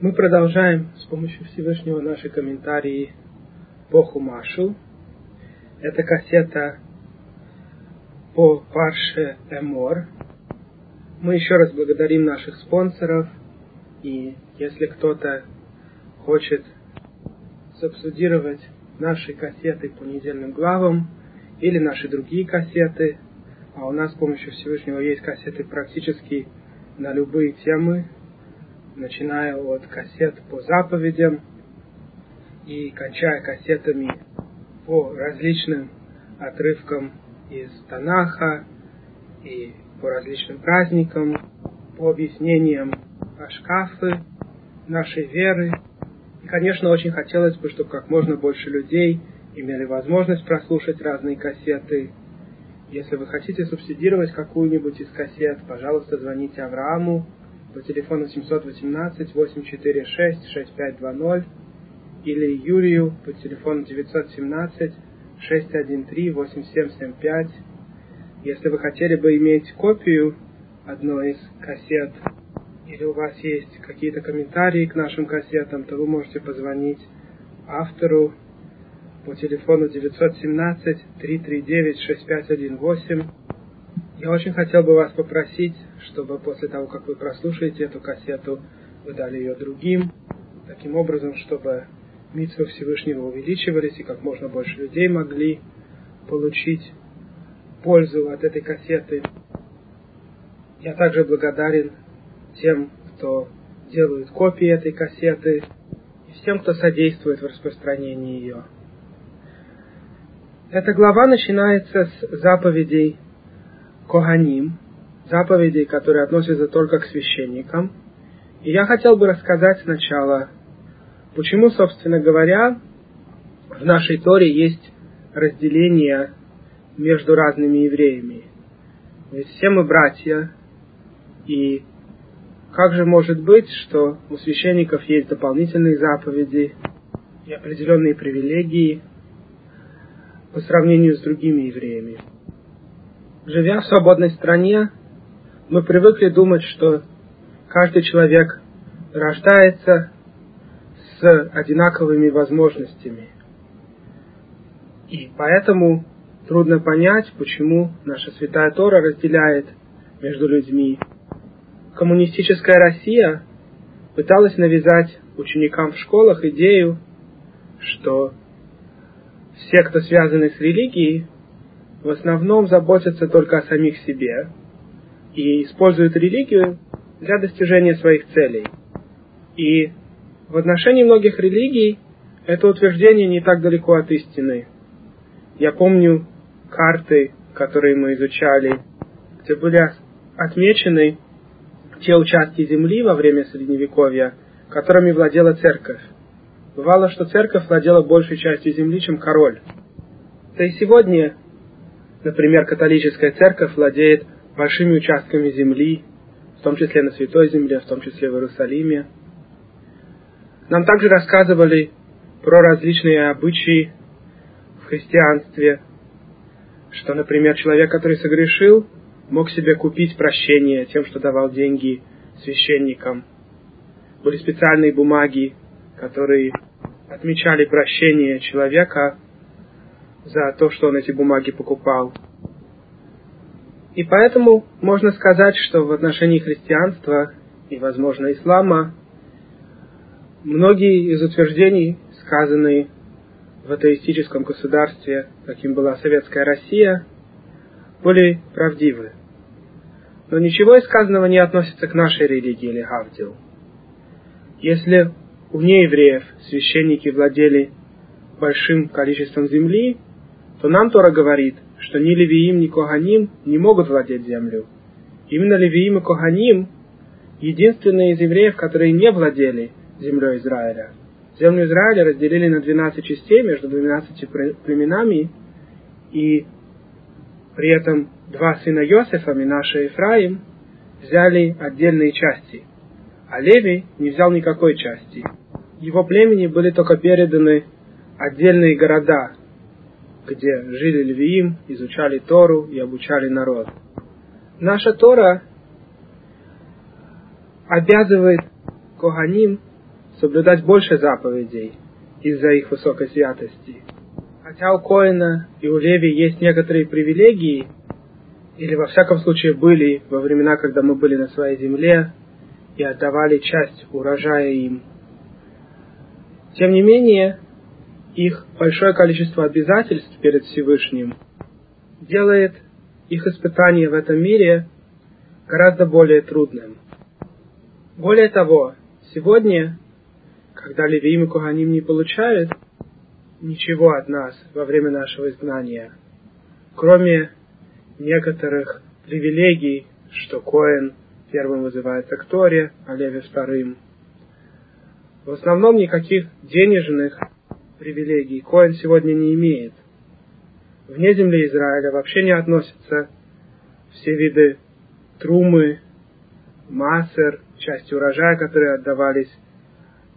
Мы продолжаем с помощью Всевышнего наши комментарии по Хумашу. Это кассета по Парше Эмор. Мы еще раз благодарим наших спонсоров. И если кто-то хочет субсудировать наши кассеты по недельным главам или наши другие кассеты, а у нас с помощью Всевышнего есть кассеты практически на любые темы, начиная от кассет по заповедям и кончая кассетами по различным отрывкам из Танаха и по различным праздникам, по объяснениям Ашкафы, нашей веры. И, конечно, очень хотелось бы, чтобы как можно больше людей имели возможность прослушать разные кассеты. Если вы хотите субсидировать какую-нибудь из кассет, пожалуйста, звоните Аврааму по телефону 718-846-6520 или Юрию по телефону 917-613-8775. Если вы хотели бы иметь копию одной из кассет, или у вас есть какие-то комментарии к нашим кассетам, то вы можете позвонить автору по телефону 917-339-6518 я очень хотел бы вас попросить, чтобы после того, как вы прослушаете эту кассету, вы дали ее другим, таким образом, чтобы митвы Всевышнего увеличивались и как можно больше людей могли получить пользу от этой кассеты. Я также благодарен тем, кто делает копии этой кассеты и всем, кто содействует в распространении ее. Эта глава начинается с заповедей Коганим, заповедей, которые относятся только к священникам. И я хотел бы рассказать сначала, почему, собственно говоря, в нашей Торе есть разделение между разными евреями. Ведь все мы братья, и как же может быть, что у священников есть дополнительные заповеди и определенные привилегии по сравнению с другими евреями? Живя в свободной стране, мы привыкли думать, что каждый человек рождается с одинаковыми возможностями. И поэтому трудно понять, почему наша Святая Тора разделяет между людьми. Коммунистическая Россия пыталась навязать ученикам в школах идею, что все, кто связаны с религией, в основном заботятся только о самих себе и используют религию для достижения своих целей. И в отношении многих религий это утверждение не так далеко от истины. Я помню карты, которые мы изучали, где были отмечены те участки земли во время Средневековья, которыми владела церковь. Бывало, что церковь владела большей частью земли, чем король. Да и сегодня Например, католическая церковь владеет большими участками земли, в том числе на Святой Земле, в том числе в Иерусалиме. Нам также рассказывали про различные обычаи в христианстве, что, например, человек, который согрешил, мог себе купить прощение тем, что давал деньги священникам. Были специальные бумаги, которые отмечали прощение человека за то, что он эти бумаги покупал. И поэтому можно сказать, что в отношении христианства и, возможно, ислама многие из утверждений, сказанные в атеистическом государстве, каким была советская Россия, были правдивы. Но ничего из сказанного не относится к нашей религии или Гавдил. Если у неевреев священники владели большим количеством земли, то нам Тора говорит, что ни Левиим, ни Коганим не могут владеть землю. Именно Левиим и Коганим единственные из евреев, которые не владели землей Израиля. Землю Израиля разделили на 12 частей между 12 племенами, и при этом два сына Йосефа, Минаша и Ефраим, взяли отдельные части, а Леви не взял никакой части. Его племени были только переданы отдельные города, где жили львиим, изучали Тору и обучали народ. Наша Тора обязывает Коганим соблюдать больше заповедей из-за их высокой святости. Хотя у Коина и у Леви есть некоторые привилегии, или во всяком случае были во времена, когда мы были на своей земле и отдавали часть урожая им. Тем не менее, их большое количество обязательств перед Всевышним делает их испытание в этом мире гораздо более трудным. Более того, сегодня, когда Левиим и Куганим не получают ничего от нас во время нашего изгнания, кроме некоторых привилегий, что Коэн первым вызывается к Торе, а Леви вторым. В основном никаких денежных привилегий Коэн сегодня не имеет. Вне земли Израиля вообще не относятся все виды трумы, массер, части урожая, которые отдавались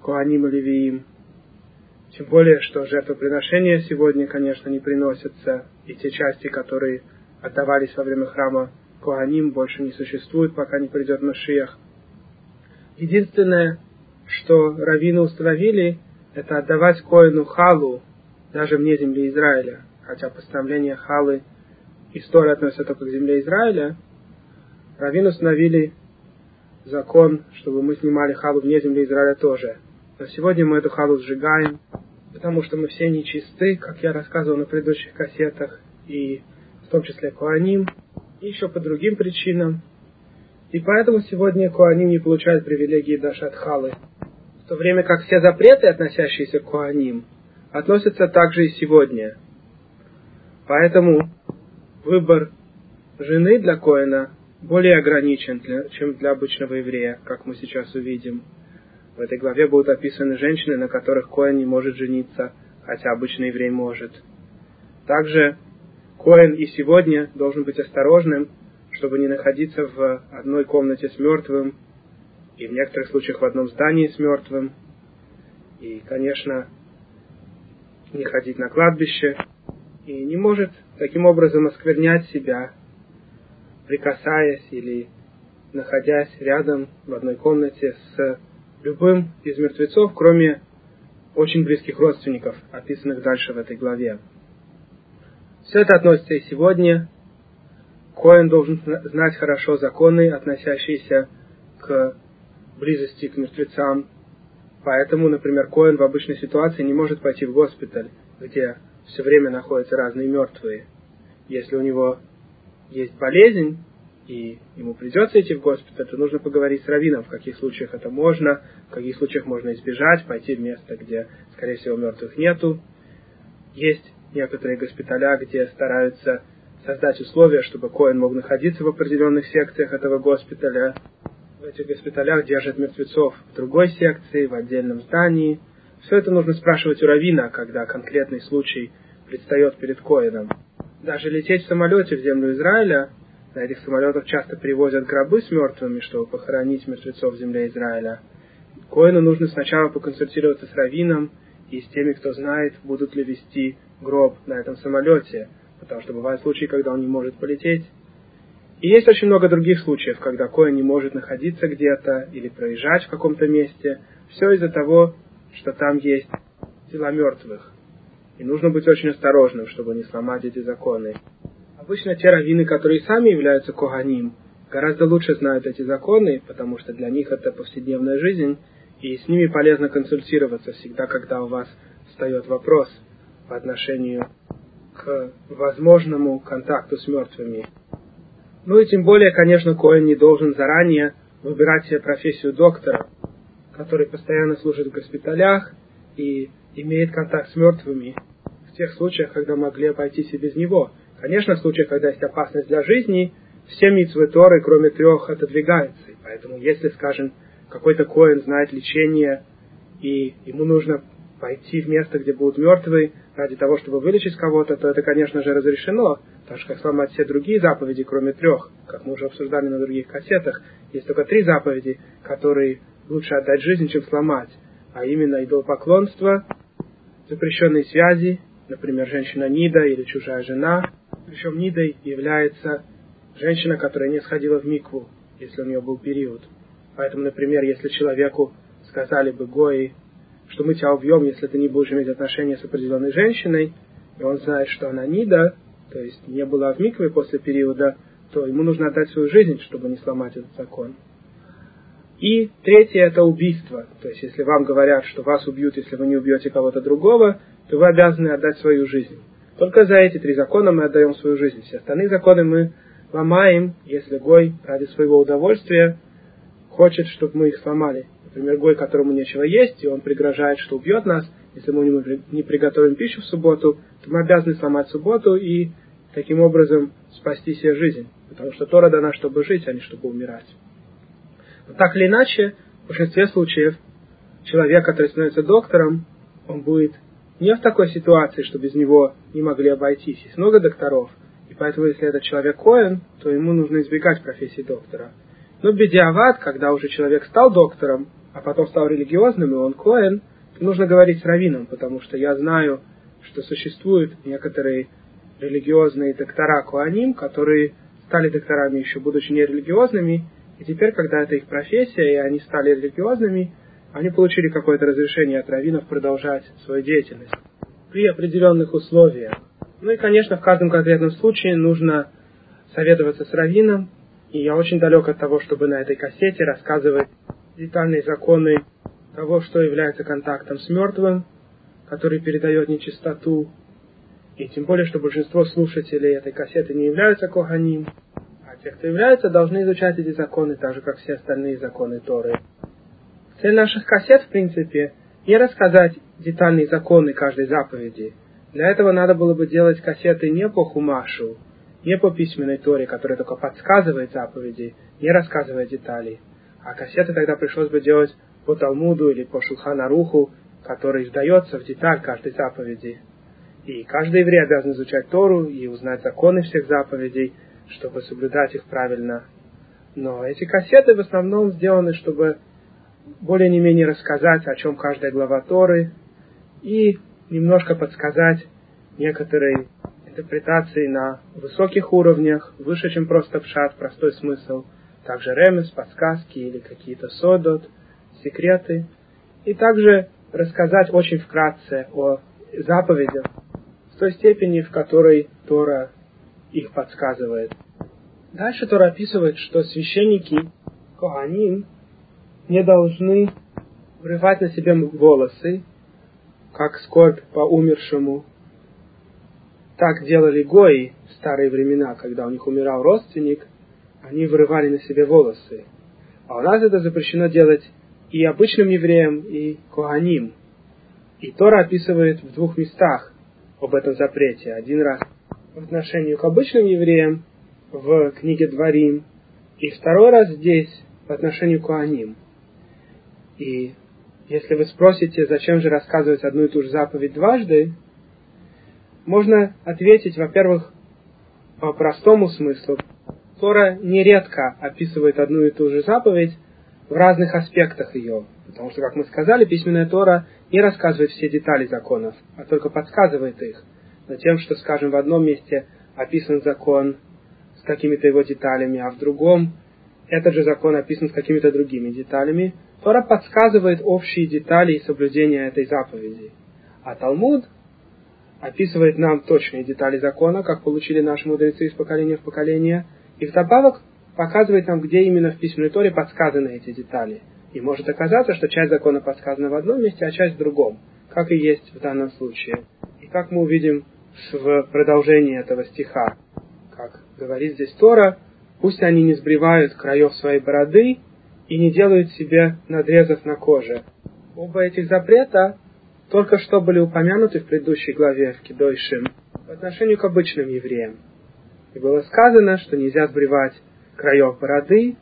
Куаним и Левиим. Тем более, что жертвоприношения сегодня, конечно, не приносятся, и те части, которые отдавались во время храма Куаним, больше не существуют, пока не придет Машиях. Единственное, что раввины установили, это отдавать Коину халу, даже вне земли Израиля. Хотя постановление халы история относится только к земле Израиля, раввины установили закон, чтобы мы снимали халу вне земли Израиля тоже. Но сегодня мы эту халу сжигаем, потому что мы все нечисты, как я рассказывал на предыдущих кассетах, и в том числе Куаним, и еще по другим причинам. И поэтому сегодня Куаним не получает привилегии даже от халы. То время как все запреты, относящиеся к Куаним, относятся также и сегодня. Поэтому выбор жены для Коина более ограничен, для, чем для обычного еврея, как мы сейчас увидим. В этой главе будут описаны женщины, на которых Коэн не может жениться, хотя обычный еврей может. Также Коэн и сегодня должен быть осторожным, чтобы не находиться в одной комнате с мертвым, и в некоторых случаях в одном здании с мертвым, и, конечно, не ходить на кладбище, и не может таким образом осквернять себя прикасаясь или находясь рядом в одной комнате с любым из мертвецов, кроме очень близких родственников, описанных дальше в этой главе. Все это относится и сегодня. Коэн должен знать хорошо законы, относящиеся к близости к мертвецам. Поэтому, например, Коэн в обычной ситуации не может пойти в госпиталь, где все время находятся разные мертвые. Если у него есть болезнь, и ему придется идти в госпиталь, то нужно поговорить с раввином, в каких случаях это можно, в каких случаях можно избежать, пойти в место, где, скорее всего, мертвых нету. Есть некоторые госпиталя, где стараются создать условия, чтобы Коин мог находиться в определенных секциях этого госпиталя. В этих госпиталях держат мертвецов в другой секции, в отдельном здании. Все это нужно спрашивать у равина, когда конкретный случай предстает перед Коином даже лететь в самолете в землю Израиля, на этих самолетах часто привозят гробы с мертвыми, чтобы похоронить мертвецов в земле Израиля. Коину нужно сначала поконсультироваться с раввином и с теми, кто знает, будут ли вести гроб на этом самолете, потому что бывают случаи, когда он не может полететь. И есть очень много других случаев, когда Коин не может находиться где-то или проезжать в каком-то месте. Все из-за того, что там есть тела мертвых. И нужно быть очень осторожным, чтобы не сломать эти законы. Обычно те раввины, которые сами являются коганим, гораздо лучше знают эти законы, потому что для них это повседневная жизнь, и с ними полезно консультироваться всегда, когда у вас встает вопрос по отношению к возможному контакту с мертвыми. Ну и тем более, конечно, Коэн не должен заранее выбирать себе профессию доктора, который постоянно служит в госпиталях и имеет контакт с мертвыми в тех случаях, когда могли обойтись и без него. Конечно, в случаях, когда есть опасность для жизни, все митцвы Торы, кроме трех, отодвигаются. И поэтому, если, скажем, какой-то коин знает лечение, и ему нужно пойти в место, где будут мертвые, ради того, чтобы вылечить кого-то, то это, конечно же, разрешено, так что как сломать все другие заповеди, кроме трех, как мы уже обсуждали на других кассетах, есть только три заповеди, которые лучше отдать жизнь, чем сломать, а именно идолопоклонство, запрещенные связи, например, женщина Нида или чужая жена. Причем Нидой является женщина, которая не сходила в микву, если у нее был период. Поэтому, например, если человеку сказали бы Гои, что мы тебя убьем, если ты не будешь иметь отношения с определенной женщиной, и он знает, что она Нида, то есть не была в микве после периода, то ему нужно отдать свою жизнь, чтобы не сломать этот закон. И третье это убийство. То есть, если вам говорят, что вас убьют, если вы не убьете кого-то другого, то вы обязаны отдать свою жизнь. Только за эти три закона мы отдаем свою жизнь. Все остальные законы мы ломаем, если Гой ради своего удовольствия хочет, чтобы мы их сломали. Например, Гой, которому нечего есть, и он пригрожает, что убьет нас, если мы не приготовим пищу в субботу, то мы обязаны сломать субботу и таким образом спасти себе жизнь. Потому что Тора дана, чтобы жить, а не чтобы умирать. Но так или иначе, в большинстве случаев человек, который становится доктором, он будет не в такой ситуации, что без него не могли обойтись. Есть много докторов, и поэтому, если этот человек коин, то ему нужно избегать профессии доктора. Но бедиават, когда уже человек стал доктором, а потом стал религиозным, и он коин, то нужно говорить с раввином, потому что я знаю, что существуют некоторые религиозные доктора Куаним, которые стали докторами еще будучи нерелигиозными, и теперь, когда это их профессия, и они стали религиозными, они получили какое-то разрешение от раввинов продолжать свою деятельность при определенных условиях. Ну и, конечно, в каждом конкретном случае нужно советоваться с раввином, и я очень далек от того, чтобы на этой кассете рассказывать детальные законы того, что является контактом с мертвым, который передает нечистоту, и тем более, что большинство слушателей этой кассеты не являются коханим, а те, кто являются, должны изучать эти законы так же, как все остальные законы Торы. Цель наших кассет, в принципе, не рассказать детальные законы каждой заповеди. Для этого надо было бы делать кассеты не по хумашу, не по письменной Торе, которая только подсказывает заповеди, не рассказывая деталей. А кассеты тогда пришлось бы делать по Талмуду или по Шулханаруху, который вдается в деталь каждой заповеди. И каждый еврей обязан изучать Тору и узнать законы всех заповедей, чтобы соблюдать их правильно. Но эти кассеты в основном сделаны, чтобы более не менее рассказать, о чем каждая глава Торы, и немножко подсказать некоторые интерпретации на высоких уровнях, выше, чем просто пшат, простой смысл, также ремес, подсказки или какие-то содот, секреты, и также рассказать очень вкратце о заповедях, в той степени, в которой Тора их подсказывает. Дальше Тора описывает, что священники Коаним не должны врывать на себе волосы, как скорбь по умершему. Так делали гои в старые времена, когда у них умирал родственник, они вырывали на себе волосы. А у нас это запрещено делать и обычным евреям, и коаним. И Тора описывает в двух местах об этом запрете. Один раз в отношении к обычным евреям в книге Дворим, и второй раз здесь по отношению к Куаним. И если вы спросите, зачем же рассказывать одну и ту же заповедь дважды, можно ответить, во-первых, по простому смыслу. Тора нередко описывает одну и ту же заповедь в разных аспектах ее. Потому что, как мы сказали, письменная Тора не рассказывает все детали законов, а только подсказывает их. Но тем, что, скажем, в одном месте описан закон с какими-то его деталями, а в другом этот же закон описан с какими-то другими деталями, Тора подсказывает общие детали и соблюдения этой заповеди. А Талмуд описывает нам точные детали закона, как получили наши мудрецы из поколения в поколение, и вдобавок показывает нам, где именно в письменной Торе подсказаны эти детали – и может оказаться, что часть закона подсказана в одном месте, а часть в другом, как и есть в данном случае. И как мы увидим в продолжении этого стиха, как говорит здесь Тора, пусть они не сбривают краев своей бороды и не делают себе надрезов на коже. Оба этих запрета только что были упомянуты в предыдущей главе в Кидойшим по отношению к обычным евреям. И было сказано, что нельзя сбривать краев бороды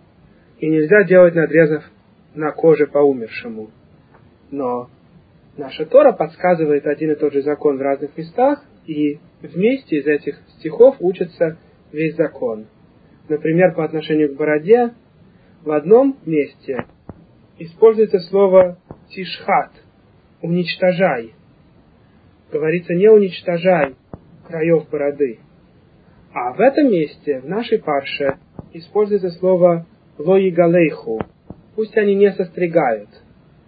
и нельзя делать надрезов на коже по умершему. Но наша Тора подсказывает один и тот же закон в разных местах, и вместе из этих стихов учится весь закон. Например, по отношению к бороде, в одном месте используется слово тишхат, уничтожай. Говорится, не уничтожай краев бороды. А в этом месте, в нашей парше, используется слово лоигалейху, пусть они не состригают.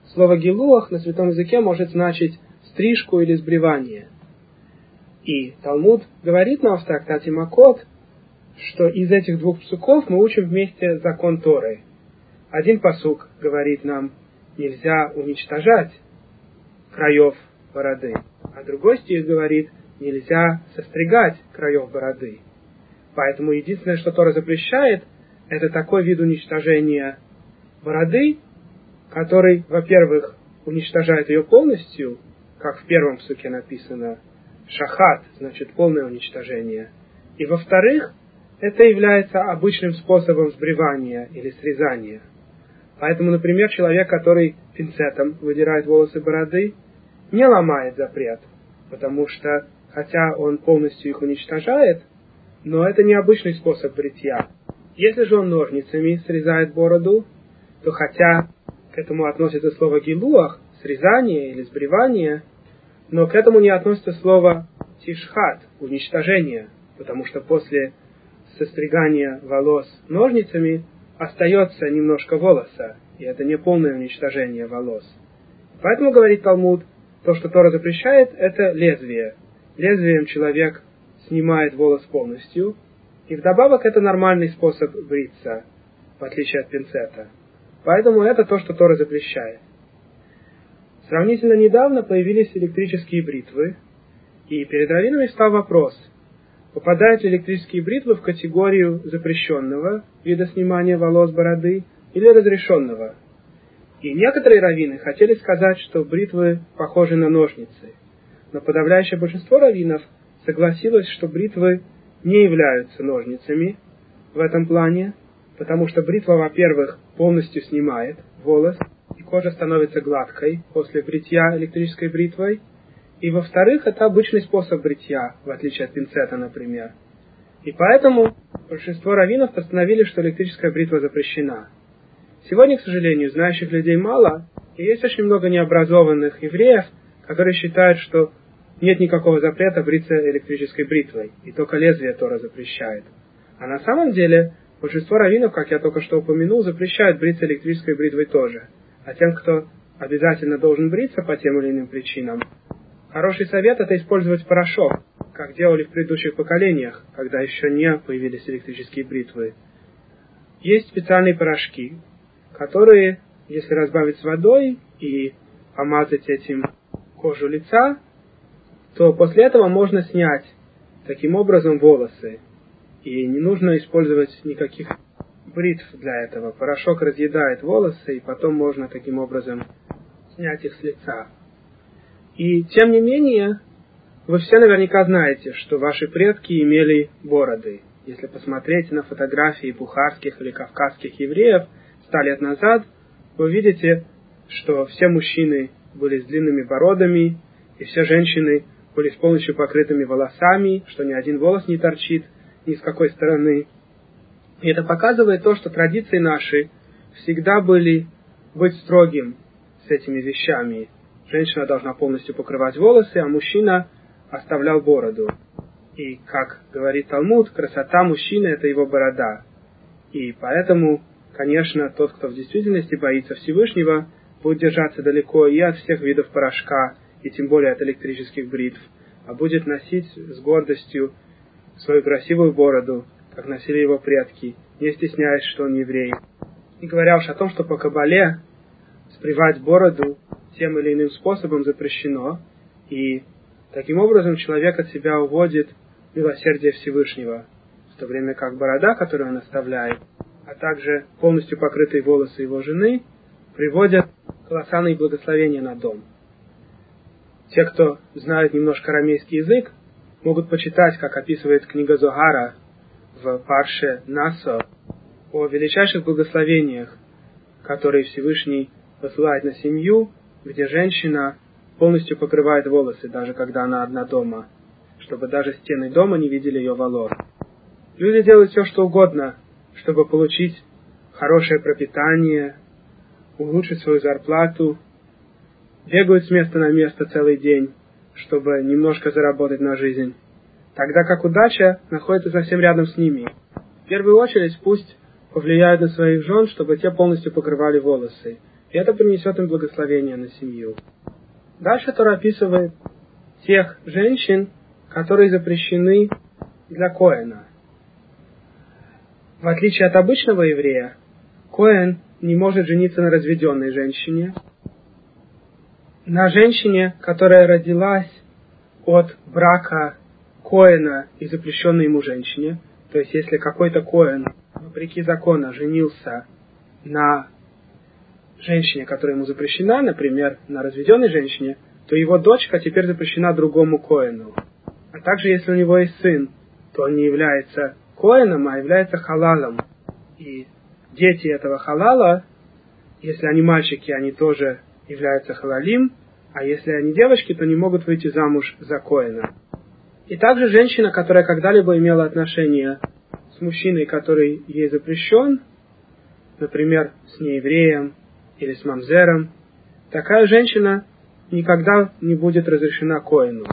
слово гилуах на святом языке может значить стрижку или сбривание. И Талмуд говорит нам в трактате Макот, что из этих двух псуков мы учим вместе закон Торы. Один посук говорит нам, нельзя уничтожать краев бороды, а другой стих говорит, нельзя состригать краев бороды. Поэтому единственное, что Тора запрещает, это такой вид уничтожения бороды, который, во-первых, уничтожает ее полностью, как в первом суке написано, шахат, значит полное уничтожение. И во-вторых, это является обычным способом сбривания или срезания. Поэтому, например, человек, который пинцетом выдирает волосы бороды, не ломает запрет, потому что, хотя он полностью их уничтожает, но это не обычный способ бритья. Если же он ножницами срезает бороду, то хотя к этому относится слово гилуах, срезание или сбривание, но к этому не относится слово тишхат, уничтожение, потому что после состригания волос ножницами остается немножко волоса, и это не полное уничтожение волос. Поэтому, говорит Талмуд, то, что Тора запрещает, это лезвие. Лезвием человек снимает волос полностью, и вдобавок это нормальный способ бриться, в отличие от пинцета. Поэтому это то, что Тора запрещает. Сравнительно недавно появились электрические бритвы, и перед раввинами встал вопрос, попадают ли электрические бритвы в категорию запрещенного вида снимания волос бороды или разрешенного. И некоторые раввины хотели сказать, что бритвы похожи на ножницы, но подавляющее большинство раввинов согласилось, что бритвы не являются ножницами в этом плане, потому что бритва, во-первых, полностью снимает волос, и кожа становится гладкой после бритья электрической бритвой, и во-вторых, это обычный способ бритья, в отличие от пинцета, например. И поэтому большинство раввинов постановили, что электрическая бритва запрещена. Сегодня, к сожалению, знающих людей мало, и есть очень много необразованных евреев, которые считают, что нет никакого запрета бриться электрической бритвой, и только лезвие Тора запрещает. А на самом деле, большинство раввинов, как я только что упомянул, запрещают бриться электрической бритвой тоже. А тем, кто обязательно должен бриться по тем или иным причинам, хороший совет это использовать порошок, как делали в предыдущих поколениях, когда еще не появились электрические бритвы. Есть специальные порошки, которые, если разбавить с водой и помазать этим кожу лица, то после этого можно снять таким образом волосы. И не нужно использовать никаких бритв для этого. Порошок разъедает волосы, и потом можно таким образом снять их с лица. И тем не менее, вы все наверняка знаете, что ваши предки имели бороды. Если посмотреть на фотографии бухарских или кавказских евреев ста лет назад, вы видите, что все мужчины были с длинными бородами, и все женщины были с полностью покрытыми волосами, что ни один волос не торчит ни с какой стороны. И это показывает то, что традиции наши всегда были быть строгим с этими вещами. Женщина должна полностью покрывать волосы, а мужчина оставлял бороду. И, как говорит Талмуд, красота мужчины – это его борода. И поэтому, конечно, тот, кто в действительности боится Всевышнего, будет держаться далеко и от всех видов порошка, и тем более от электрических бритв, а будет носить с гордостью свою красивую бороду, как носили его предки, не стесняясь, что он еврей. И говоря уж о том, что по Кабале спривать бороду тем или иным способом запрещено, и таким образом человек от себя уводит милосердие Всевышнего, в то время как борода, которую он оставляет, а также полностью покрытые волосы его жены, приводят колоссальные благословения на дом. Те, кто знают немножко арамейский язык, могут почитать, как описывает книга Зогара в Парше Насо, о величайших благословениях, которые Всевышний посылает на семью, где женщина полностью покрывает волосы, даже когда она одна дома, чтобы даже стены дома не видели ее волос. Люди делают все, что угодно, чтобы получить хорошее пропитание, улучшить свою зарплату, бегают с места на место целый день, чтобы немножко заработать на жизнь, тогда как удача находится совсем рядом с ними. В первую очередь пусть повлияют на своих жен, чтобы те полностью покрывали волосы. и это принесет им благословение на семью. Дальше Тора описывает тех женщин, которые запрещены для Коэна. В отличие от обычного еврея, Коэн не может жениться на разведенной женщине, на женщине, которая родилась от брака Коэна и запрещенной ему женщине. То есть, если какой-то Коэн, вопреки закону, женился на женщине, которая ему запрещена, например, на разведенной женщине, то его дочка теперь запрещена другому Коэну. А также, если у него есть сын, то он не является Коэном, а является халалом. И дети этого халала, если они мальчики, они тоже являются халалим, а если они девочки, то не могут выйти замуж за Коэна. И также женщина, которая когда-либо имела отношение с мужчиной, который ей запрещен, например, с неевреем или с мамзером, такая женщина никогда не будет разрешена Коину.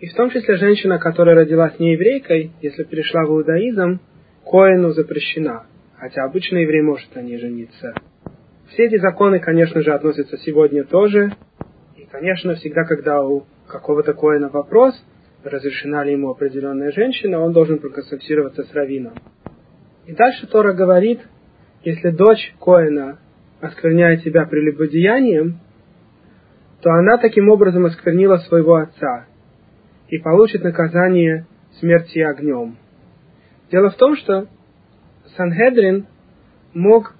И в том числе женщина, которая родилась не еврейкой, если перешла в иудаизм, Коину запрещена, хотя обычный еврей может на ней жениться. Все эти законы, конечно же, относятся сегодня тоже. И, конечно, всегда, когда у какого-то Коина вопрос, разрешена ли ему определенная женщина, он должен проконсультироваться с раввином. И дальше Тора говорит, если дочь Коина оскверняет себя прелюбодеянием, то она таким образом осквернила своего отца и получит наказание смерти огнем. Дело в том, что Санхедрин мог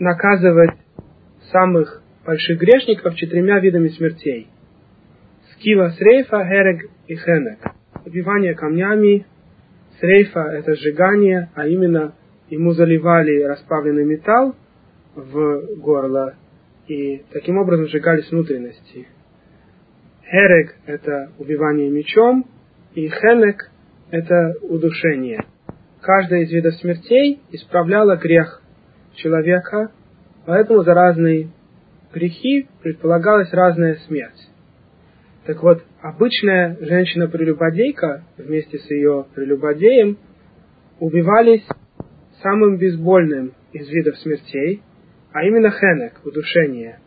наказывать самых больших грешников четырьмя видами смертей. Скива срейфа, херег и хенек. Убивание камнями, срейфа – это сжигание, а именно ему заливали расплавленный металл в горло и таким образом сжигались внутренности. Херег – это убивание мечом, и хенек – это удушение. Каждая из видов смертей исправляла грех человека, поэтому за разные грехи предполагалась разная смерть. Так вот, обычная женщина-прелюбодейка вместе с ее прелюбодеем убивались самым безбольным из видов смертей, а именно хенек, удушение.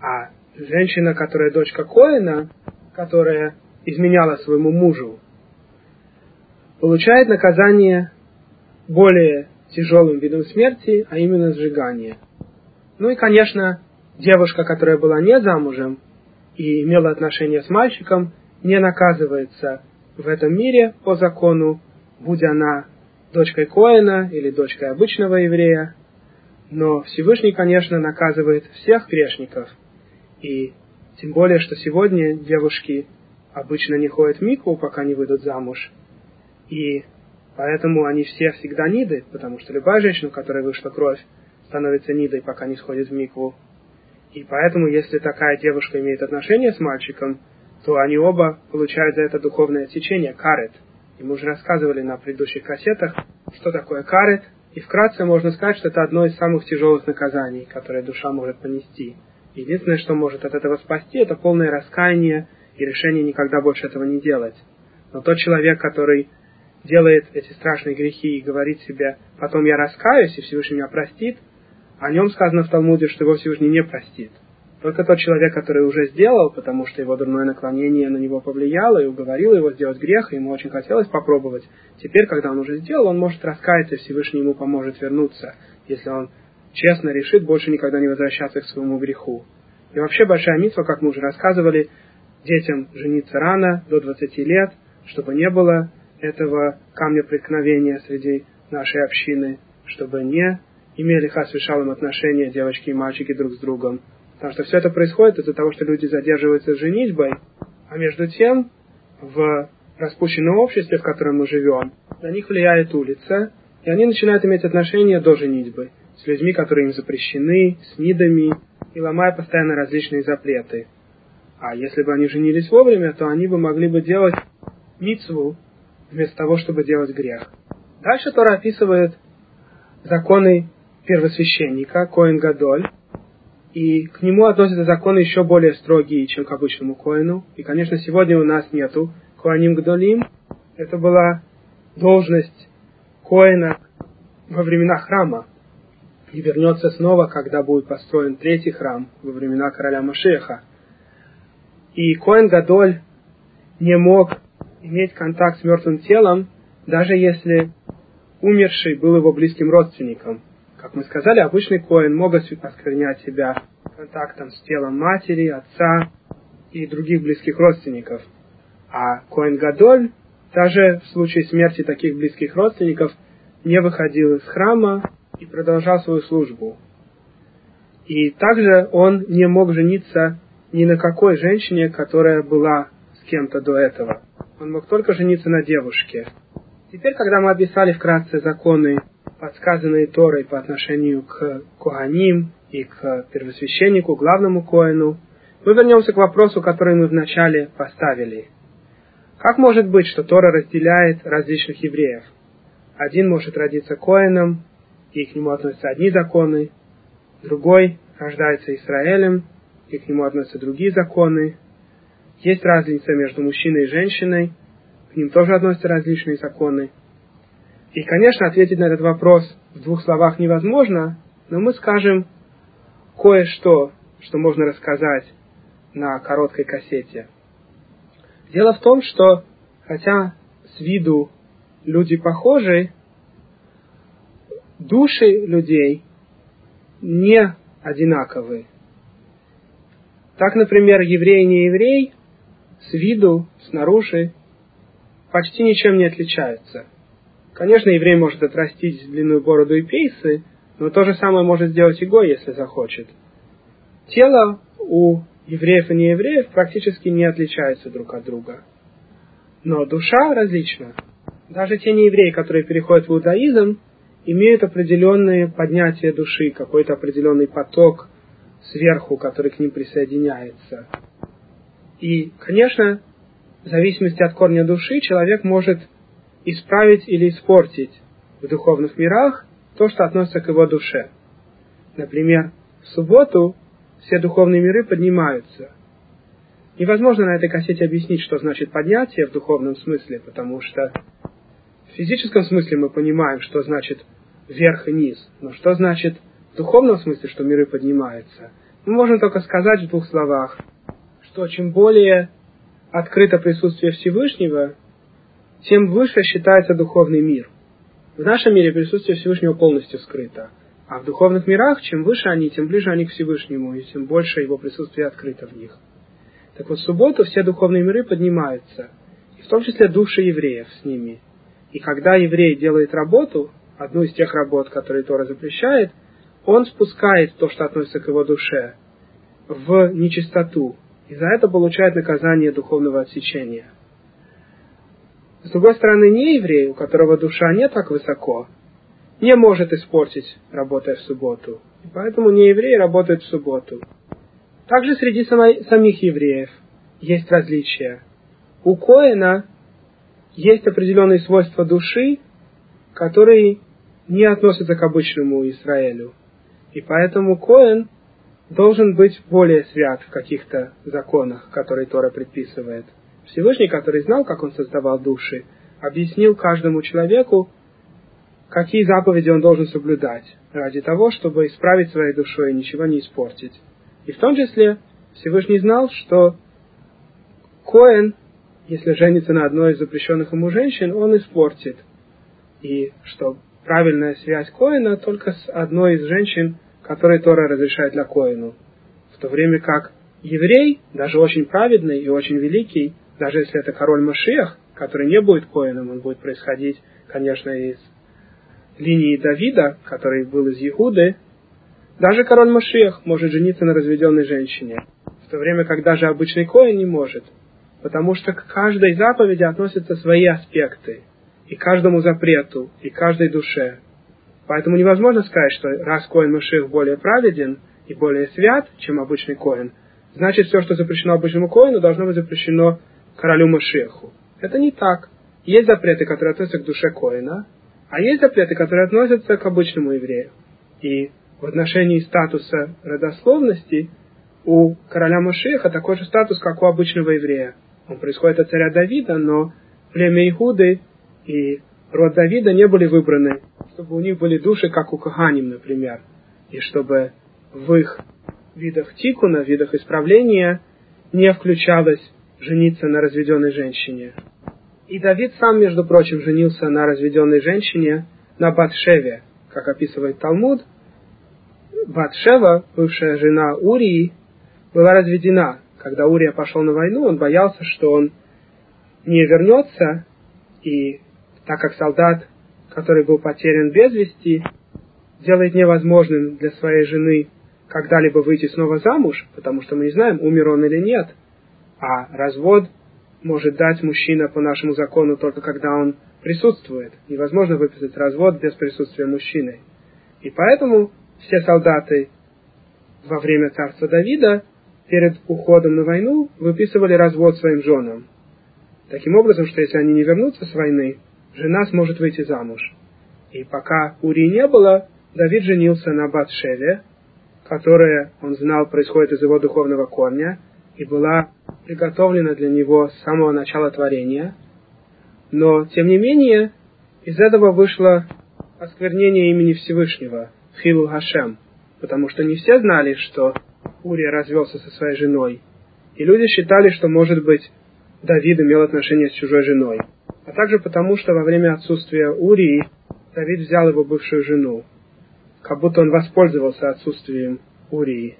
А женщина, которая дочка Коина, которая изменяла своему мужу, получает наказание более тяжелым видом смерти, а именно сжигание. Ну и, конечно, девушка, которая была не замужем и имела отношения с мальчиком, не наказывается в этом мире по закону, будь она дочкой Коина или дочкой обычного еврея, но Всевышний, конечно, наказывает всех грешников. И тем более, что сегодня девушки обычно не ходят в микву, пока не выйдут замуж. И поэтому они все всегда ниды, потому что любая женщина, у которой вышла кровь, становится нидой, пока не сходит в микву. И поэтому, если такая девушка имеет отношение с мальчиком, то они оба получают за это духовное течение, карет. И мы уже рассказывали на предыдущих кассетах, что такое карет – и вкратце можно сказать, что это одно из самых тяжелых наказаний, которое душа может понести. Единственное, что может от этого спасти, это полное раскаяние и решение никогда больше этого не делать. Но тот человек, который делает эти страшные грехи и говорит себе, потом я раскаюсь, и Всевышний меня простит, о нем сказано в Талмуде, что его Всевышний не простит. Только тот человек, который уже сделал, потому что его дурное наклонение на него повлияло и уговорило его сделать грех, и ему очень хотелось попробовать, теперь, когда он уже сделал, он может раскаяться, и Всевышний ему поможет вернуться, если он честно решит больше никогда не возвращаться к своему греху. И вообще большая митва, как мы уже рассказывали, детям жениться рано, до 20 лет, чтобы не было этого камня преткновения среди нашей общины, чтобы не имели хасвишалом отношения девочки и мальчики друг с другом, Потому что все это происходит из-за того, что люди задерживаются с женитьбой, а между тем в распущенном обществе, в котором мы живем, на них влияет улица, и они начинают иметь отношения до женитьбы с людьми, которые им запрещены, с нидами, и ломая постоянно различные запреты. А если бы они женились вовремя, то они бы могли бы делать мицву вместо того, чтобы делать грех. Дальше Тора описывает законы первосвященника, Коэн Гадоль, и к нему относятся законы еще более строгие, чем к обычному коину. И, конечно, сегодня у нас нету коаним гдолим. Это была должность коина во времена храма. и вернется снова, когда будет построен третий храм во времена короля Машеха. И Коэн Гадоль не мог иметь контакт с мертвым телом, даже если умерший был его близким родственником. Как мы сказали, обычный Коэн мог осквернять себя контактом с телом матери, отца и других близких родственников. А Коэн Гадоль, даже в случае смерти таких близких родственников, не выходил из храма и продолжал свою службу. И также он не мог жениться ни на какой женщине, которая была с кем-то до этого. Он мог только жениться на девушке. Теперь, когда мы описали вкратце законы, подсказанные Торой по отношению к Коаним и к первосвященнику, главному Коину, мы вернемся к вопросу, который мы вначале поставили. Как может быть, что Тора разделяет различных евреев? Один может родиться Коином, и к нему относятся одни законы, другой рождается Израилем, и к нему относятся другие законы. Есть разница между мужчиной и женщиной, к ним тоже относятся различные законы. И, конечно, ответить на этот вопрос в двух словах невозможно, но мы скажем кое-что, что можно рассказать на короткой кассете. Дело в том, что хотя с виду люди похожи, души людей не одинаковы. Так, например, еврей и нееврей с виду, снаружи, почти ничем не отличаются. Конечно, еврей может отрастить длинную бороду и пейсы, но то же самое может сделать и Гой, если захочет. Тело у евреев и неевреев практически не отличаются друг от друга. Но душа различна. Даже те неевреи, которые переходят в иудаизм, имеют определенные поднятия души, какой-то определенный поток сверху, который к ним присоединяется. И, конечно, в зависимости от корня души человек может исправить или испортить в духовных мирах то, что относится к его душе. Например, в субботу все духовные миры поднимаются. Невозможно на этой кассете объяснить, что значит поднятие в духовном смысле, потому что в физическом смысле мы понимаем, что значит вверх и низ, но что значит в духовном смысле, что миры поднимаются, мы можем только сказать в двух словах, что чем более открыто присутствие Всевышнего, тем выше считается духовный мир. В нашем мире присутствие Всевышнего полностью скрыто. А в духовных мирах, чем выше они, тем ближе они к Всевышнему, и тем больше его присутствие открыто в них. Так вот, в субботу все духовные миры поднимаются, и в том числе души евреев с ними. И когда еврей делает работу, одну из тех работ, которые Тора запрещает, он спускает то, что относится к его душе, в нечистоту, и за это получает наказание духовного отсечения. С другой стороны, не еврей, у которого душа не так высоко, не может испортить, работая в субботу. И поэтому не евреи работают в субботу. Также среди самих евреев есть различия. У Коина есть определенные свойства души, которые не относятся к обычному Израилю. И поэтому Коэн должен быть более свят в каких-то законах, которые Тора предписывает. Всевышний, который знал, как он создавал души, объяснил каждому человеку, какие заповеди он должен соблюдать, ради того, чтобы исправить своей душой и ничего не испортить. И в том числе Всевышний знал, что Коэн, если женится на одной из запрещенных ему женщин, он испортит. И что правильная связь Коэна только с одной из женщин, которые Тора разрешает для Коэну. В то время как еврей, даже очень праведный и очень великий, даже если это король Машиах, который не будет коином, он будет происходить, конечно, из линии Давида, который был из Иуды, даже король Машиах может жениться на разведенной женщине, в то время как даже обычный коин не может, потому что к каждой заповеди относятся свои аспекты, и каждому запрету, и каждой душе. Поэтому невозможно сказать, что раз коин Машиах более праведен и более свят, чем обычный коин, значит все, что запрещено обычному коину, должно быть запрещено королю Машеху. Это не так. Есть запреты, которые относятся к душе Коина, а есть запреты, которые относятся к обычному еврею. И в отношении статуса родословности у короля Машеха такой же статус, как у обычного еврея. Он происходит от царя Давида, но племя Игуды и род Давида не были выбраны, чтобы у них были души, как у Каханим, например. и чтобы в их видах тикуна, видах исправления не включалось жениться на разведенной женщине. И Давид сам, между прочим, женился на разведенной женщине, на Батшеве, как описывает Талмуд. Батшева, бывшая жена Урии, была разведена. Когда Урия пошел на войну, он боялся, что он не вернется, и так как солдат, который был потерян без вести, делает невозможным для своей жены когда-либо выйти снова замуж, потому что мы не знаем, умер он или нет, а развод может дать мужчина по нашему закону только когда он присутствует. Невозможно выписать развод без присутствия мужчины. И поэтому все солдаты во время царства Давида перед уходом на войну выписывали развод своим женам. Таким образом, что если они не вернутся с войны, жена сможет выйти замуж. И пока Ури не было, Давид женился на Батшеве, которая, он знал, происходит из его духовного корня, и была приготовлена для него с самого начала творения. Но, тем не менее, из этого вышло осквернение имени Всевышнего, Хилу Хашем, потому что не все знали, что Урия развелся со своей женой, и люди считали, что, может быть, Давид имел отношение с чужой женой, а также потому, что во время отсутствия Урии Давид взял его бывшую жену, как будто он воспользовался отсутствием Урии.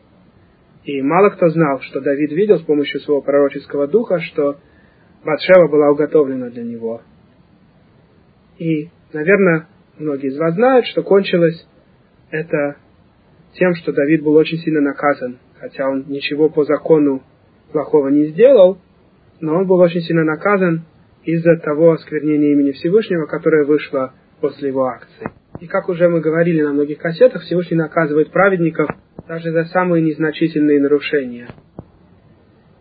И мало кто знал, что Давид видел с помощью своего пророческого духа, что Батшева была уготовлена для него. И, наверное, многие из вас знают, что кончилось это тем, что Давид был очень сильно наказан, хотя он ничего по закону плохого не сделал, но он был очень сильно наказан из-за того осквернения имени Всевышнего, которое вышло после его акции. И как уже мы говорили на многих кассетах, Всевышний наказывает праведников даже за самые незначительные нарушения.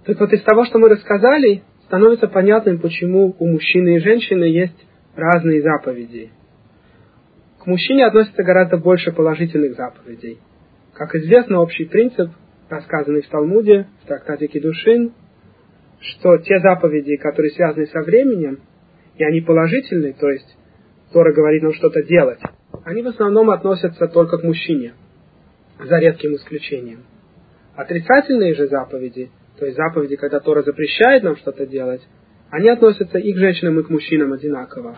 Так вот из того, что мы рассказали, становится понятным, почему у мужчины и женщины есть разные заповеди. К мужчине относится гораздо больше положительных заповедей. Как известно, общий принцип, рассказанный в Талмуде, в трактате Кедушин, что те заповеди, которые связаны со временем, и они положительные, то есть Тора говорит нам что-то делать, они в основном относятся только к мужчине, за редким исключением. Отрицательные же заповеди, то есть заповеди, когда Тора запрещает нам что-то делать, они относятся и к женщинам, и к мужчинам одинаково.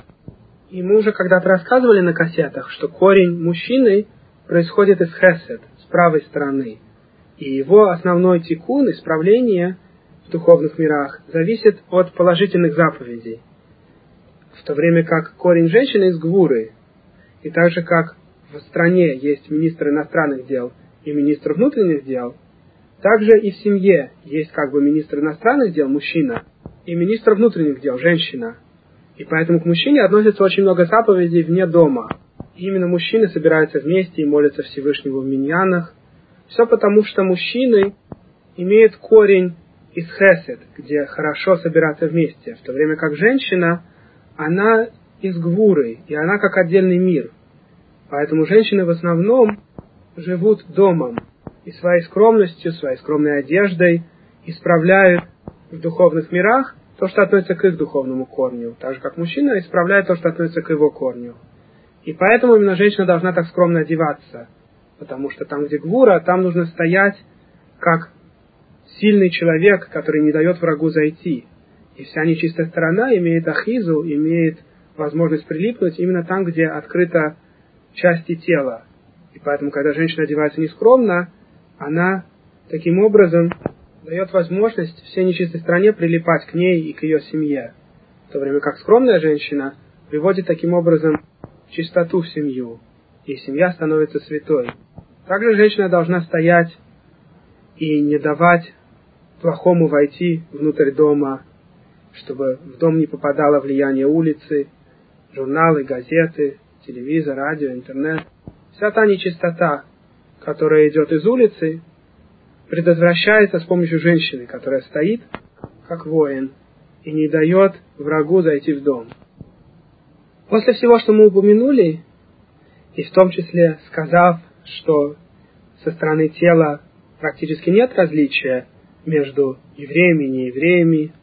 И мы уже когда-то рассказывали на кассетах, что корень мужчины происходит из хесед, с правой стороны. И его основной тикун, исправление духовных мирах, зависит от положительных заповедей. В то время как корень женщины из гвуры, и так же, как в стране есть министр иностранных дел и министр внутренних дел, также и в семье есть как бы министр иностранных дел, мужчина, и министр внутренних дел, женщина. И поэтому к мужчине относится очень много заповедей вне дома. И именно мужчины собираются вместе и молятся Всевышнему в миньянах. Все потому, что мужчины имеют корень из хесед, где хорошо собираться вместе, в то время как женщина, она из гвуры, и она как отдельный мир. Поэтому женщины в основном живут домом и своей скромностью, своей скромной одеждой исправляют в духовных мирах то, что относится к их духовному корню, так же как мужчина исправляет то, что относится к его корню. И поэтому именно женщина должна так скромно одеваться, потому что там, где гвура, там нужно стоять как сильный человек, который не дает врагу зайти. И вся нечистая сторона имеет ахизу, имеет возможность прилипнуть именно там, где открыта части тела. И поэтому, когда женщина одевается нескромно, она таким образом дает возможность всей нечистой стране прилипать к ней и к ее семье. В то время как скромная женщина приводит таким образом чистоту в семью, и семья становится святой. Также женщина должна стоять и не давать плохому войти внутрь дома, чтобы в дом не попадало влияние улицы, журналы, газеты, телевизор, радио, интернет. Вся та нечистота, которая идет из улицы, предотвращается с помощью женщины, которая стоит, как воин, и не дает врагу зайти в дом. После всего, что мы упомянули, и в том числе сказав, что со стороны тела практически нет различия между евреями и неевреями,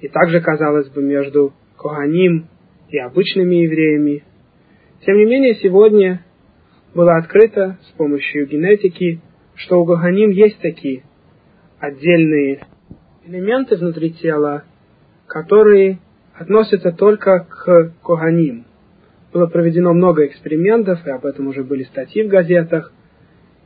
и также, казалось бы, между Коганим и обычными евреями. Тем не менее, сегодня было открыто с помощью генетики, что у Гаганим есть такие отдельные элементы внутри тела, которые относятся только к Коганим. Было проведено много экспериментов, и об этом уже были статьи в газетах,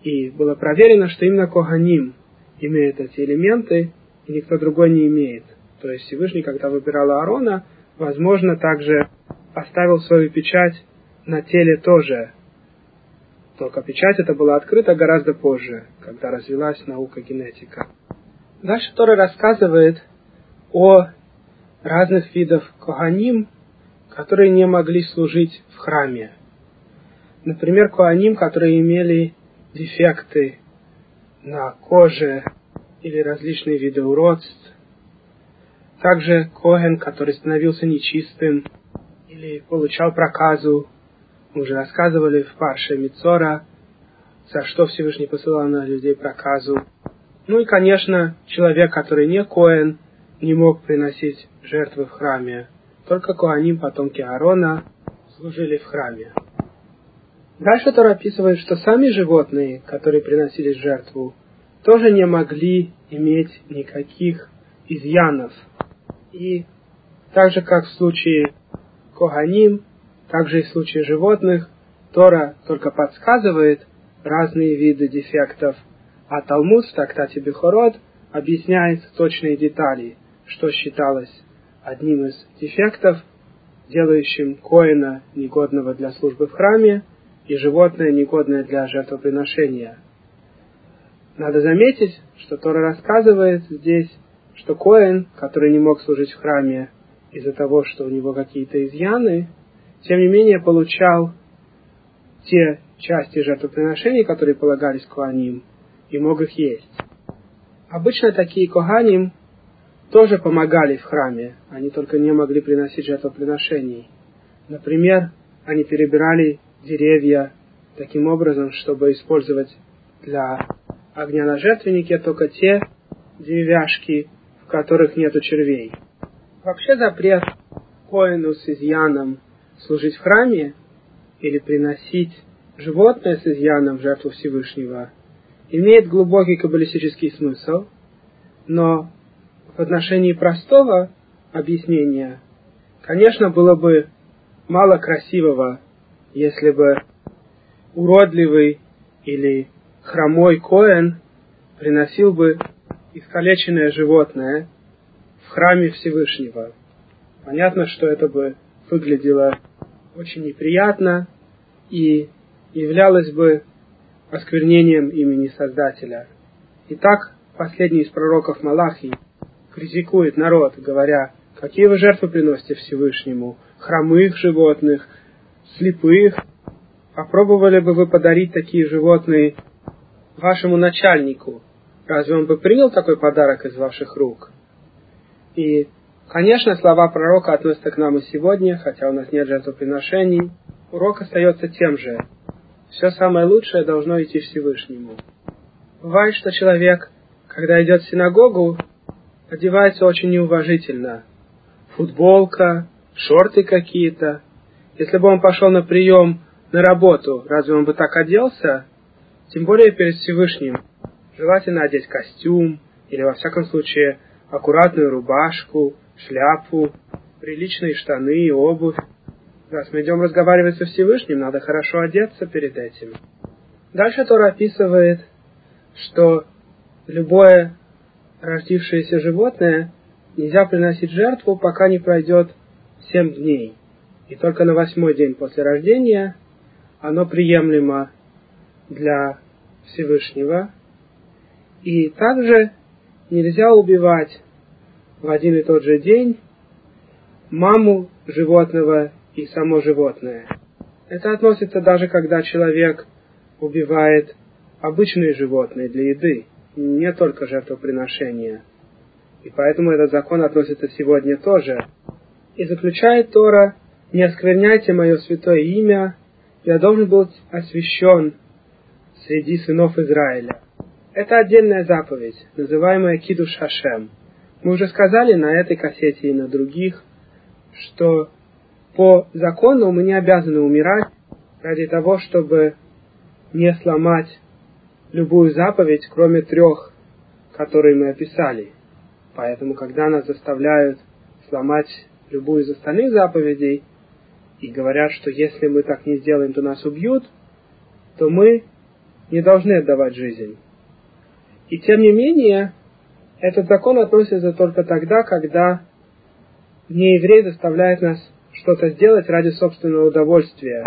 и было проверено, что именно Коганим имеет эти элементы, и никто другой не имеет. То есть Всевышний, когда выбирал Аарона, возможно, также оставил свою печать на теле тоже. Только печать эта была открыта гораздо позже, когда развилась наука генетика. Дальше Тора рассказывает о разных видов коаним, которые не могли служить в храме. Например, коаним, которые имели дефекты на коже или различные виды уродств. Также Коген, который становился нечистым или получал проказу. Мы уже рассказывали в Парше Мицора, за что Всевышний посылал на людей проказу. Ну и, конечно, человек, который не Коэн, не мог приносить жертвы в храме. Только Коаним, потомки Аарона, служили в храме. Дальше Тора описывает, что сами животные, которые приносили жертву, тоже не могли иметь никаких изъянов. И так же, как в случае Коганим, так же и в случае животных, Тора только подсказывает разные виды дефектов, а Талмуд в трактате Бехород объясняет точные детали, что считалось одним из дефектов, делающим коина негодного для службы в храме и животное негодное для жертвоприношения. Надо заметить, что Тора рассказывает здесь, что коин, который не мог служить в храме из-за того, что у него какие-то изъяны, тем не менее получал те части жертвоприношений, которые полагались куаним, и мог их есть. Обычно такие коганим тоже помогали в храме, они только не могли приносить жертвоприношений. Например, они перебирали деревья таким образом, чтобы использовать для огня на жертвеннике только те деревяшки, в которых нету червей. Вообще запрет коину с изъяном служить в храме или приносить животное с изъяном в жертву Всевышнего имеет глубокий каббалистический смысл, но в отношении простого объяснения, конечно, было бы мало красивого, если бы уродливый или хромой коэн приносил бы искалеченное животное в храме Всевышнего. Понятно, что это бы выглядело очень неприятно и являлось бы осквернением имени Создателя. Итак, последний из пророков Малахий критикует народ, говоря, какие вы жертвы приносите Всевышнему, хромых животных, слепых. Попробовали бы вы подарить такие животные вашему начальнику? Разве он бы принял такой подарок из ваших рук? И, конечно, слова пророка относятся к нам и сегодня, хотя у нас нет жертвоприношений. Урок остается тем же. Все самое лучшее должно идти Всевышнему. Бывает, что человек, когда идет в синагогу, одевается очень неуважительно. Футболка, шорты какие-то. Если бы он пошел на прием на работу, разве он бы так оделся? Тем более перед Всевышним. Желательно одеть костюм, или во всяком случае аккуратную рубашку, шляпу, приличные штаны и обувь. Раз мы идем разговаривать со Всевышним, надо хорошо одеться перед этим. Дальше Тора описывает, что любое родившееся животное нельзя приносить жертву, пока не пройдет семь дней. И только на восьмой день после рождения оно приемлемо для Всевышнего. И также нельзя убивать в один и тот же день маму животного и само животное. Это относится даже когда человек убивает обычные животные для еды не только жертвоприношения. И поэтому этот закон относится сегодня тоже. И заключает Тора, не оскверняйте мое святое имя, я должен быть освящен среди сынов Израиля. Это отдельная заповедь, называемая Кидуш Хашем. Мы уже сказали на этой кассете и на других, что по закону мы не обязаны умирать ради того, чтобы не сломать любую заповедь, кроме трех, которые мы описали. Поэтому, когда нас заставляют сломать любую из остальных заповедей и говорят, что если мы так не сделаем, то нас убьют, то мы не должны отдавать жизнь. И тем не менее, этот закон относится только тогда, когда нееврей заставляет нас что-то сделать ради собственного удовольствия.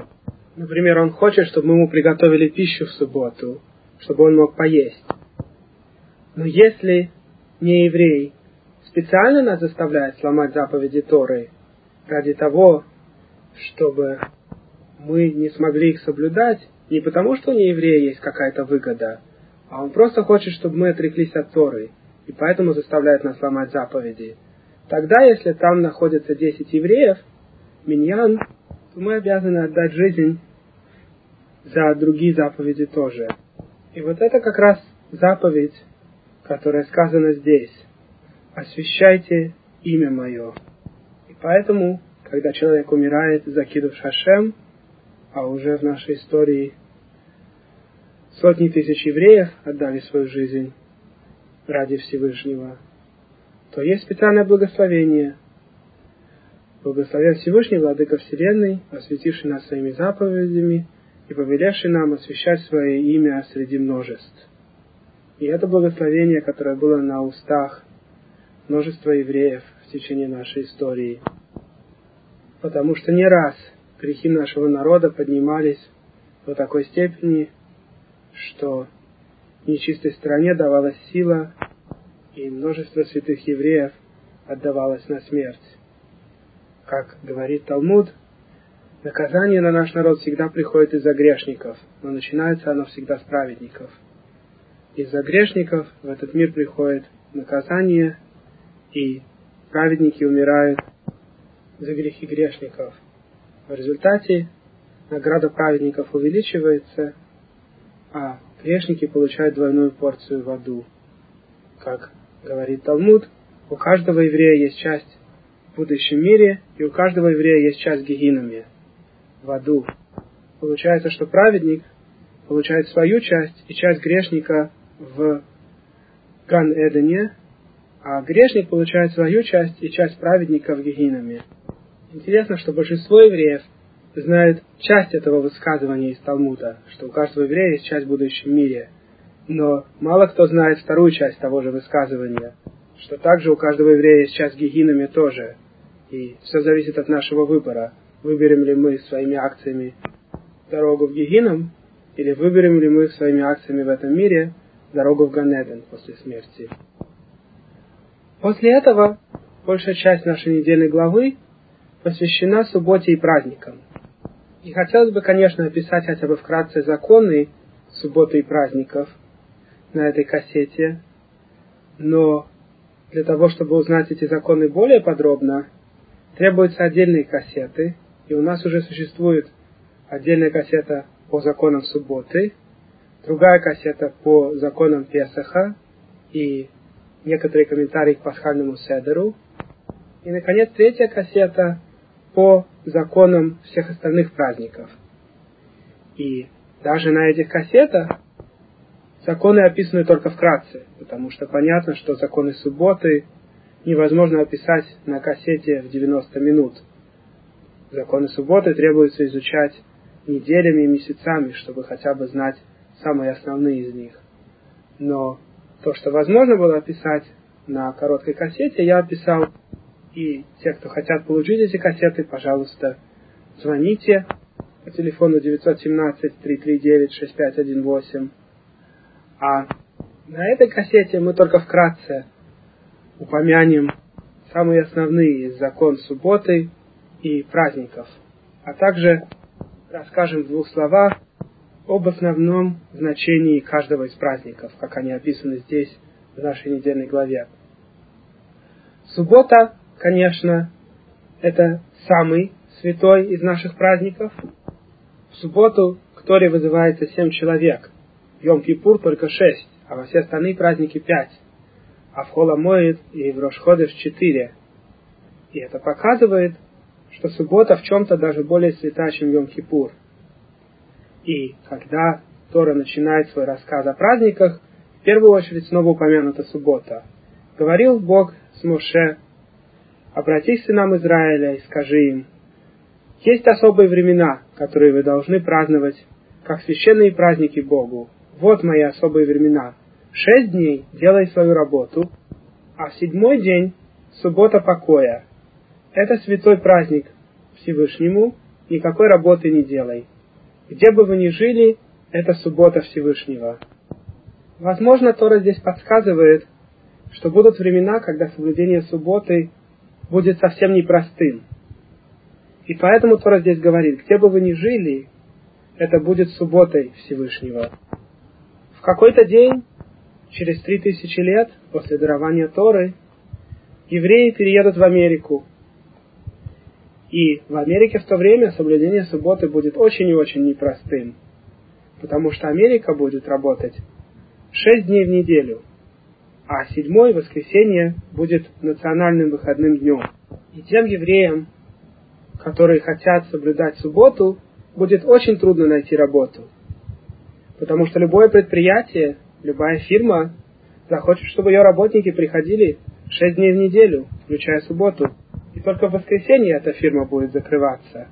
Например, он хочет, чтобы мы ему приготовили пищу в субботу, чтобы он мог поесть. Но если не еврей специально нас заставляет сломать заповеди Торы ради того, чтобы мы не смогли их соблюдать, не потому, что у нееврея есть какая-то выгода, а он просто хочет, чтобы мы отреклись от Торы, и поэтому заставляет нас сломать заповеди. Тогда, если там находятся 10 евреев, миньян, то мы обязаны отдать жизнь за другие заповеди тоже. И вот это как раз заповедь, которая сказана здесь. Освящайте имя мое. И поэтому, когда человек умирает, закидыв шашем, а уже в нашей истории сотни тысяч евреев отдали свою жизнь ради Всевышнего, то есть специальное благословение. Благословен Всевышний Владыка Вселенной, осветивший нас своими заповедями и повелевший нам освящать свое имя среди множеств. И это благословение, которое было на устах множества евреев в течение нашей истории. Потому что не раз грехи нашего народа поднимались до такой степени, что нечистой стороне давалась сила и множество святых евреев отдавалось на смерть. Как говорит Талмуд, наказание на наш народ всегда приходит из-за грешников, но начинается оно всегда с праведников. Из-за грешников в этот мир приходит наказание, и праведники умирают за грехи грешников. В результате награда праведников увеличивается, а грешники получают двойную порцию в аду. Как говорит Талмуд, у каждого еврея есть часть в будущем мире, и у каждого еврея есть часть в Гегинами, в аду. Получается, что праведник получает свою часть, и часть грешника в Ган-Эдене, а грешник получает свою часть и часть праведника в Гегинами. Интересно, что большинство евреев знают часть этого высказывания из Талмуда, что у каждого еврея есть часть в будущем мире – но мало кто знает вторую часть того же высказывания, что также у каждого еврея есть часть гигинами тоже. И все зависит от нашего выбора. Выберем ли мы своими акциями дорогу в Гигинам, или выберем ли мы своими акциями в этом мире дорогу в Ганеден после смерти. После этого большая часть нашей недельной главы посвящена субботе и праздникам. И хотелось бы, конечно, описать хотя бы вкратце законы субботы и праздников – на этой кассете, но для того, чтобы узнать эти законы более подробно, требуются отдельные кассеты, и у нас уже существует отдельная кассета по законам субботы, другая кассета по законам Песаха и некоторые комментарии к пасхальному седеру, и, наконец, третья кассета по законам всех остальных праздников. И даже на этих кассетах Законы описаны только вкратце, потому что понятно, что законы субботы невозможно описать на кассете в 90 минут. Законы субботы требуется изучать неделями и месяцами, чтобы хотя бы знать самые основные из них. Но то, что возможно было описать на короткой кассете, я описал. И те, кто хотят получить эти кассеты, пожалуйста, звоните по телефону 917-339-6518 а на этой кассете мы только вкратце упомянем самые основные из закон субботы и праздников, а также расскажем в двух словах об основном значении каждого из праздников, как они описаны здесь, в нашей недельной главе. Суббота, конечно, это самый святой из наших праздников. В субботу к Торе вызывается семь человек – Йом-Кипур только шесть, а во все остальные праздники пять. А в Холомоид и в Рошходыш четыре. И это показывает, что суббота в чем-то даже более свята, чем Йом-Кипур. И когда Тора начинает свой рассказ о праздниках, в первую очередь снова упомянута суббота. Говорил Бог с Моше, обратись к сынам Израиля и скажи им, есть особые времена, которые вы должны праздновать, как священные праздники Богу. Вот мои особые времена. Шесть дней делай свою работу, а седьмой день суббота покоя. Это святой праздник Всевышнему, никакой работы не делай. Где бы вы ни жили, это суббота Всевышнего. Возможно, Тора здесь подсказывает, что будут времена, когда соблюдение субботы будет совсем непростым. И поэтому Тора здесь говорит, где бы вы ни жили, это будет субботой Всевышнего. В какой-то день, через три тысячи лет после дарования Торы, евреи переедут в Америку. И в Америке в то время соблюдение субботы будет очень и очень непростым, потому что Америка будет работать шесть дней в неделю, а седьмое воскресенье будет национальным выходным днем. И тем евреям, которые хотят соблюдать субботу, будет очень трудно найти работу. Потому что любое предприятие, любая фирма захочет, чтобы ее работники приходили шесть дней в неделю, включая субботу. И только в воскресенье эта фирма будет закрываться.